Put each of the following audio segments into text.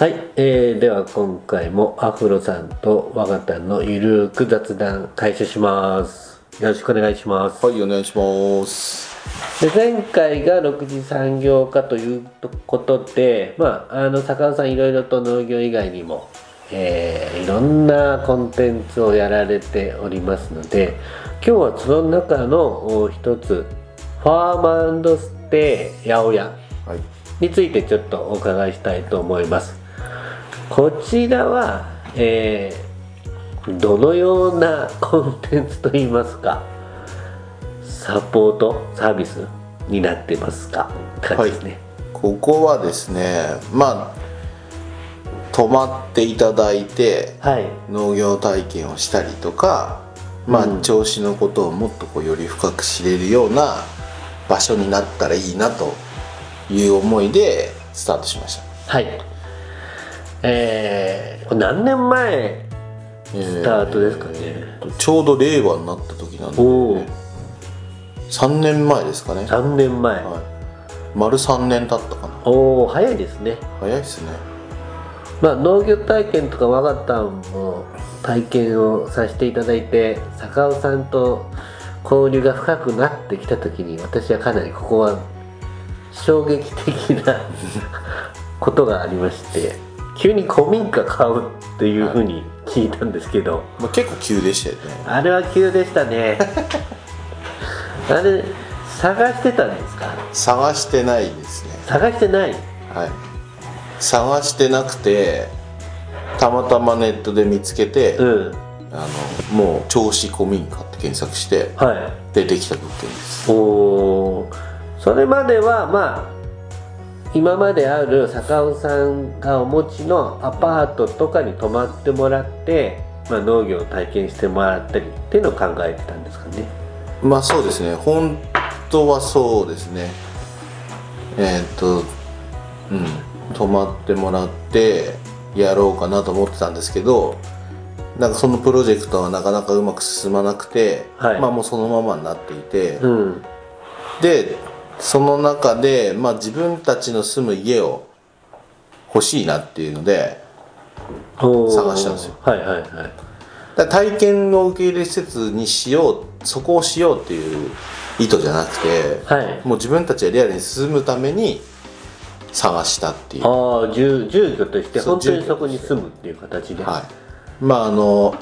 はい、えー、では今回もアフロさんと我がたのゆるーく雑談開始します。よろしくお願いします。はいお願いします。で前回が6次産業化ということでまああの坂尾さんいろいろと農業以外にもえーいろんなコンテンツをやられておりますので今日はその中のお一つファームステイ八百屋はい。についてちょっとお伺いしたいと思いますこちらは、えーどのようなコンテンツといいますかサポートサービスになってますか感じですね。ここはですねまあ泊まっていただいてはい、農業体験をしたりとかまあ、うん。調子のことをもっとこうより深く知れるような場所になったらいいなという思いでスタートしました。はいえー、これ何年前スタートですかね、ちょうど令和になった時なんで、ね、3年前ですかね、3年前、はい、丸3年経ったかな。おお早いですね。早いっすね。まあ、農業体験とか我がたんも体験をさせていただいて坂尾さんと交流が深くなってきた時に私はかなりここは衝撃的なことがありまして急に古民家買うっていうふうに聞いたんですけど、まあ、結構急でしたよね。あれは急でしたね。あれ探してたんですか？探してないですね。探してない？はい。探してなくてたまたまネットで見つけて、うん。あのもう銚子古民家って検索してはい。出てきた物件です。おー。それまではまあ今まである坂尾さんがお持ちのアパートとかに泊まってもらって、まあ、農業を体験してもらったりっていうのを考えてたんですかね。まあそうですね。本当はそうですね。えーっとうん。泊まってもらってやろうかなと思ってたんですけどなんかそのプロジェクトはなかなかうまく進まなくて、はい。まあもうそのままになっていて、うん。でその中で、まあ、自分たちの住む家を欲しいなっていうので探したんですよ。はいはいはい。体験を受け入れ施設にしようそこをしようっていう意図じゃなくて、はい。もう自分たちがリアルに住むために探したっていう。ああ住住居として本当にそこに住むっていう形で。はい。まああの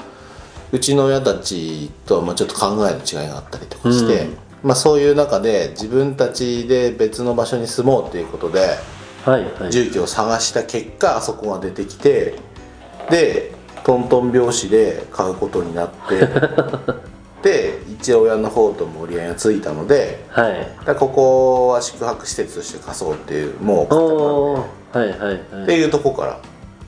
うちの親たちとはまあちょっと考えの違いがあったりとかして、うんまあ、そういう中で自分たちで別の場所に住もうっていうことではいはい。住居を探した結果あそこが出てきてでトントン拍子で買うことになって で一応親の方とも折り合いがついたのではい。だからここは宿泊施設として貸そうっていうもうはいはいはい。らっていうとこから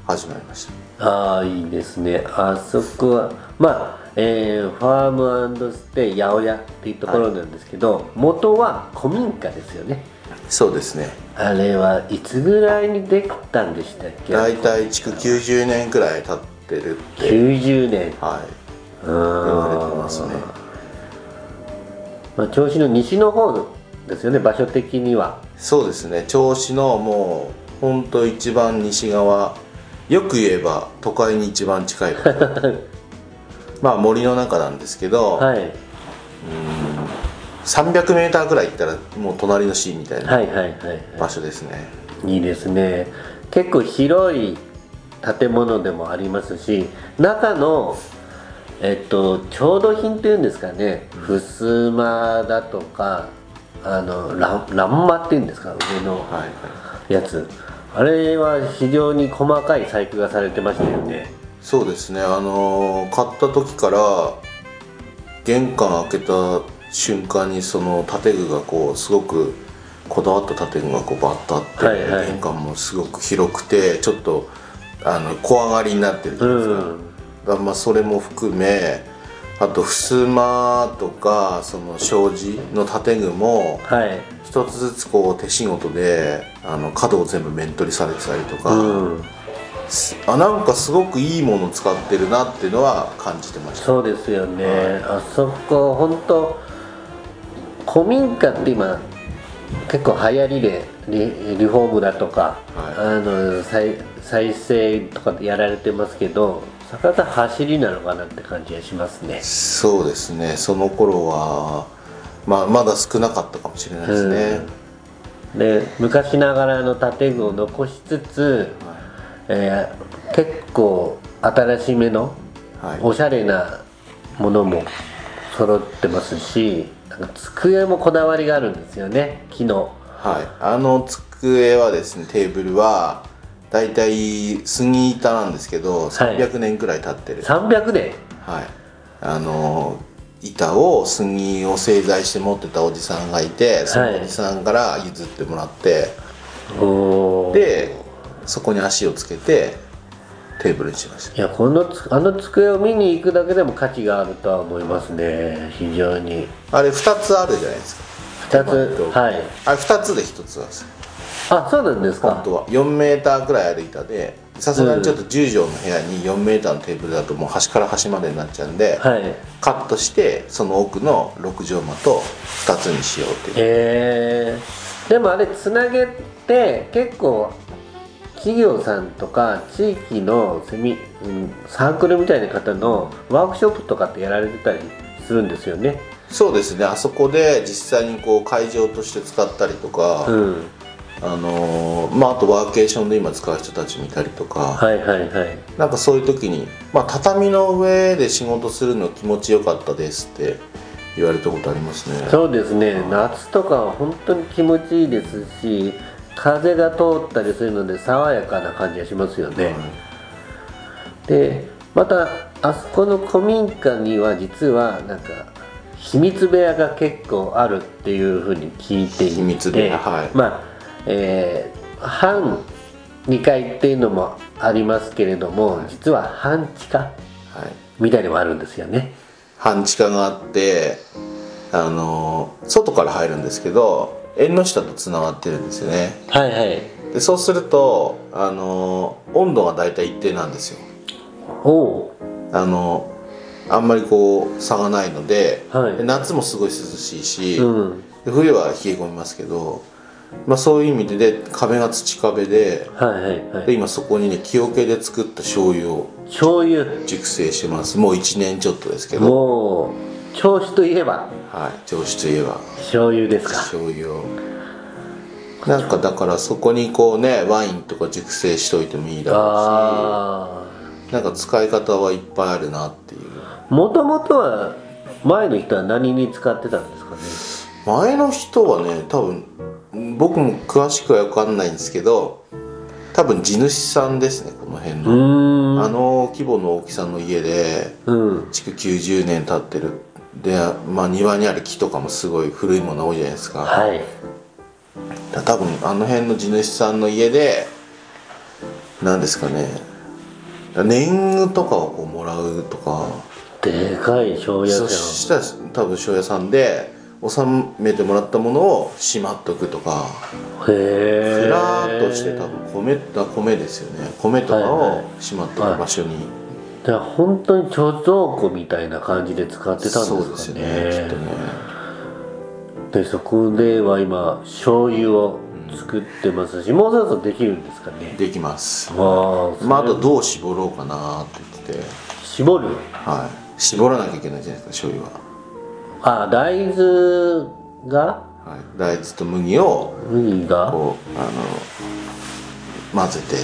始まりました。ああいいですね。あそこはまあえーファームステイ八百屋っていうところなんですけど、元は古民家ですよね。そうですね。あれはいつぐらいにできたんでしたっけ？大体築90年くらい経ってるって90年。はい。言言われてますね。まあ、銚子の西の方ですよね場所的には。そうですね。銚子のもうほんと一番西側。よく言えば都会に一番近い場所 まあ森の中なんですけど、はい。300メーターくらい行ったらもう隣の市みたいなはいはいはいは場所ですね、いいいですね。結構広い建物でもありますし中のえっと調度品っていうんですかね。襖だとかあの欄欄間っていうんですか上のはいはい。やつ。あれは非常に細かい細工がされてましたよねそうですねあのー買った時から玄関開けた瞬間にその建具がこうすごくこだわった建具がこうバッとあって、はいはい。玄関もすごく広くてちょっとあの小上がりになってるじゃないですか,、うん。まあそれも含めあと襖とかその障子の建具もはい。一つずつこう手仕事であの角を全部面取りされてたりとか、うんあなんかすごくいいもの使ってるなっていうのは感じてました。そうですよね、あそこ本当古民家って今結構流行りでリリフォームだとか、はあの再再生とかやられてますけど坂田走りなのかなって感じがしますね。そうですね。その頃は、まあ、まだ少なかったかもしれないですね、で昔ながらの建具を残しつつ、えー結構新しめのはい。おしゃれなものも揃ってますしなんか机もこだわりがあるんですよね木の。はい、あの机はですねテーブルはだいたい杉板なんですけど300年くらい経ってる。300年？はい、あの板を杉を製材して持ってたおじさんがいてそのおじさんから譲ってもらって、おー。でそこに足をつけてテーブルにしました。いやこのつあの机を見に行くだけでも価値があるとは思いますね。非常に。あれ2つあるじゃないですか。2つはい。あれ2つで1つなんですよ。あそうなんですか。本当は。4メーターくらいある板でさすがにちょっと10畳の部屋に4メーターのテーブルだともう端から端までになっちゃうんで、はい。カットしてその奥の6畳間と2つにしようっていう。えー、でもあれつなげて結構企業さんとか地域のセミ、うん、サークルみたいな方のワークショップとかってやられてたりするんですよね。そうですね。あそこで実際にこう会場として使ったりとか、うん。あのーまああとワーケーションで今使う人たちもいたりとか、はいはいはい。なんかそういう時に、まあ、畳の上で仕事するの気持ちよかったですって言われたことありますね。そうですね。夏とかは本当に気持ちいいですし風が通ったりするので爽やかな感じがしますよね、でまたあそこの古民家には実はなんか秘密部屋が結構あるっていうふうに聞いていて。秘密部屋はい。まあえー半2階っていうのもありますけれども、実は半地下はい。みたいのもあるんですよね。半地下があってあのー外から入るんですけど縁の下とつながってるんですよね。はいはい。でそうするとあのー温度が大体一定なんですよ。おおあのーあんまりこう差がないので,、はい。で夏もすごい涼しいし、うん。で冬は冷え込みますけど、まあ、そういう意味でで壁が土壁ではいはいはい。で今そこにね木桶で作った醤油を醤油。熟成してます。もう1年ちょっとですけど、銚子といえば？はい、上司といえば。醤油ですか。醤油を。なんかだからそこにこうねワインとか熟成しといてもいいだろあうし。なんか使い方はいっぱいあるなっていう。あもともとは前の人は何に使ってたんですかね？前の人はね多分僕も詳しくは分かんないんですけど多分地主さんですねこの辺うの、ーん。あの規模の大きさの家でうん。築90年経ってるで、まあ、庭にある木とかもすごい古いもの多いじゃないですか、はい。だ多分あの辺の地主さんの家で何ですかね年貢とかをこうもらうとか。でかい醤油そ屋さしたら多分醤油屋さんで納めてもらったものをしまっとくとか。んへえふらーっとして多分米あ米ですよね。米とかはいはをしまっとく場所に、じゃあ本当に貯蔵庫みたいな感じで使ってたんですかね。そうですよねきっとね。でそこでは今醤油を作ってますし、もうそろそろできるんですかね。できます。ああまああとどう絞ろうかなって言ってて。絞る？はい。絞らなきゃいけないじゃないですか醤油は。あ大豆が？はい、大豆と麦を麦が？こうあの混ぜて。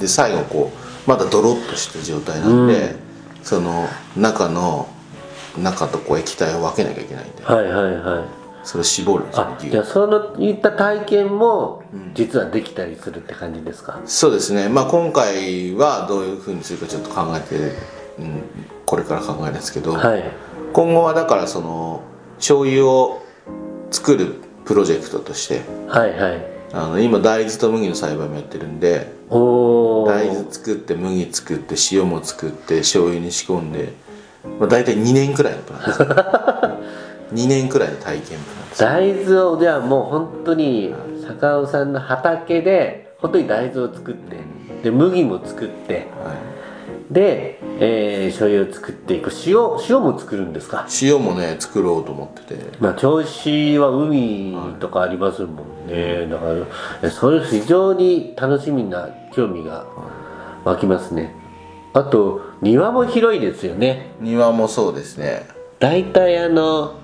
で最後こうまだドロッとした状態なんで、その中の中とこう液体を分けなきゃいけないんで。はいはいはい。それを絞るんですよあねじゃあそのいった体験も実はできたりするって感じですか、そうですね。まあ今回はどういうふうにするかちょっと考えて、うん、これから考えるんですけど、はい。今後はだからその醤油を作るプロジェクトとしてはいはい。あの今大豆と麦の栽培もやってるんでおお作って麦作って塩も作って醤油に仕込んで、まあ、大体2年くらいのプランです。2年くらいの体験プランです。大豆をじゃあもう本当に坂尾さんの畑で本当に大豆を作ってで麦も作ってはで、えー、醤油を作っていく。塩塩も作るんですか？塩もね作ろうと思ってて。まあ銚子は海とかありますもんね、だからそれ非常に楽しみな興味が湧きますね。あと庭も広いですよね。庭もそうですね。大体あの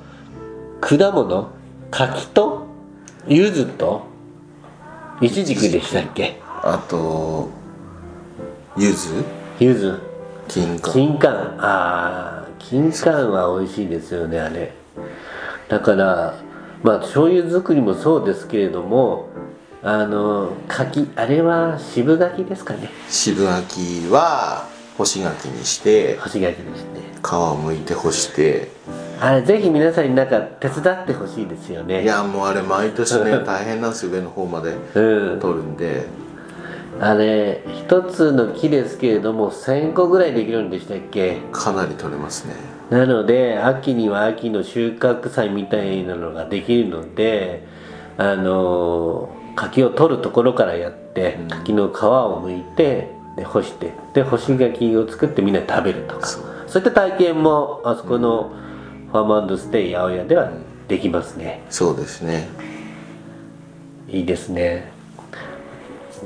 果物柿と柚子とイチジクでしたっけ？あと柚子？柚子。金柑。金柑。ああ金柑は美味しいですよねあれ。だからまあ醤油作りもそうですけれどもあの柿あれは渋柿ですかね。渋柿は干し柿にして干し柿ですね皮を剥いて干して。あれぜひ皆さんになんか手伝ってほしいですよね。いやもうあれ毎年ね 大変なんですよ上の方までうん。取るんで。あれ一つの木ですけれども1000個ぐらいできるんでしたっけ？かなり取れますね。なので秋には秋の収穫祭みたいなのができるのであの柿を取るところからやってうん。柿の皮を剥いてで干してで干し柿を作ってみんなで食べるとか。そう。そういった体験もあそこのファームステイ八百屋ではできますね。そうですね。いいですね。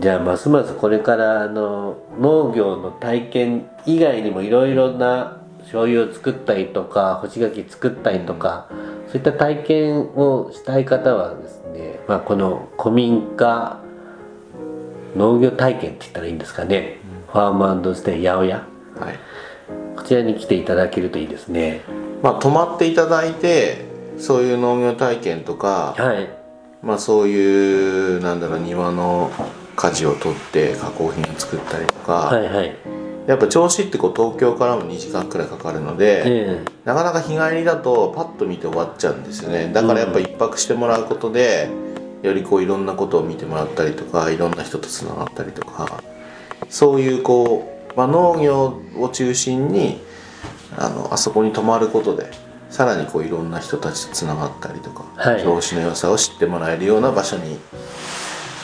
じゃあますますこれからあの農業の体験以外にもいろいろな醤油を作ったりとか干し柿作ったりとかそういった体験をしたい方はですね、まあ、この古民家農業体験って言ったらいいんですかね、ファームステイ八百屋。はい。こちらに来ていただけるといいですね。まあ泊まっていただいてそういう農業体験とかはい。まあそういうなんだろう庭の果樹を取って加工品を作ったりとか、はいはいやっぱ銚子ってこう東京からも2時間くらいかかるので、えなかなか日帰りだとパッと見て終わっちゃうんですよね。だからやっぱ一泊してもらうことで、よりこういろんなことを見てもらったりとかいろんな人とつながったりとかそういうこう、まあ、農業を中心にあのあそこに泊まることでさらにこういろんな人たちとつながったりとかはい。調子の良さを知ってもらえるような場所に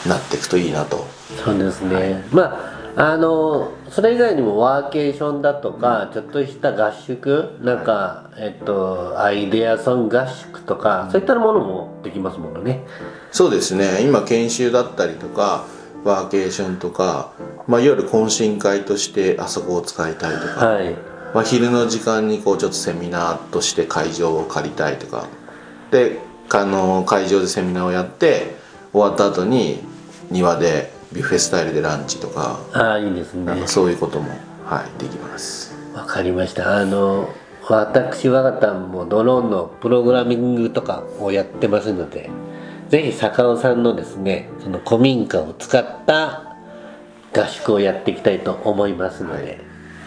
なっていくといいなとそうですね、まああのそれ以外にもワーケーションだとか、ちょっとした合宿なんか、えっとアイデアソン合宿とか、そういったものもできますものね。そうですね。今研修だったりとかワーケーションとか、まあ、夜懇親会としてあそこを使いたいとか、はい。まあ、昼の時間にこうちょっとセミナーとして会場を借りたいとか。であの会場でセミナーをやって終わった後に庭でビュッフェスタイルでランチとかああいいですね。そういうことも、はい、できます。わかりました。あの私我がたもドローンのプログラミングとかをやってますのでぜひ坂尾さんのですねその古民家を使った合宿をやっていきたいと思いますので、はい。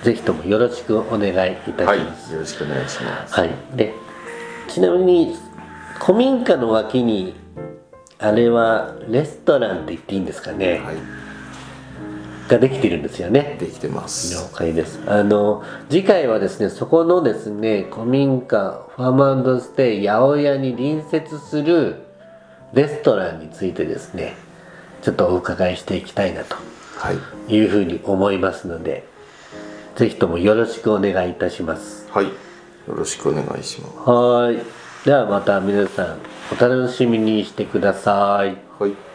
ぜひともよろしくお願いいたしはいます、よろしくお願いします。はい、でちなみに古民家の脇にあれはレストランって言っていいんですかね、はい。ができてるんですよね。できてます。了解です。あの次回はですねそこのですね古民家ファームステイ八百屋に隣接するレストランについてですねちょっとお伺いしていきたいなとはい。いうふうに思いますのでぜひともよろしくお願いいたします。はい。よろしくお願いします。はーいではまた皆さんお楽しみにしてください。はい。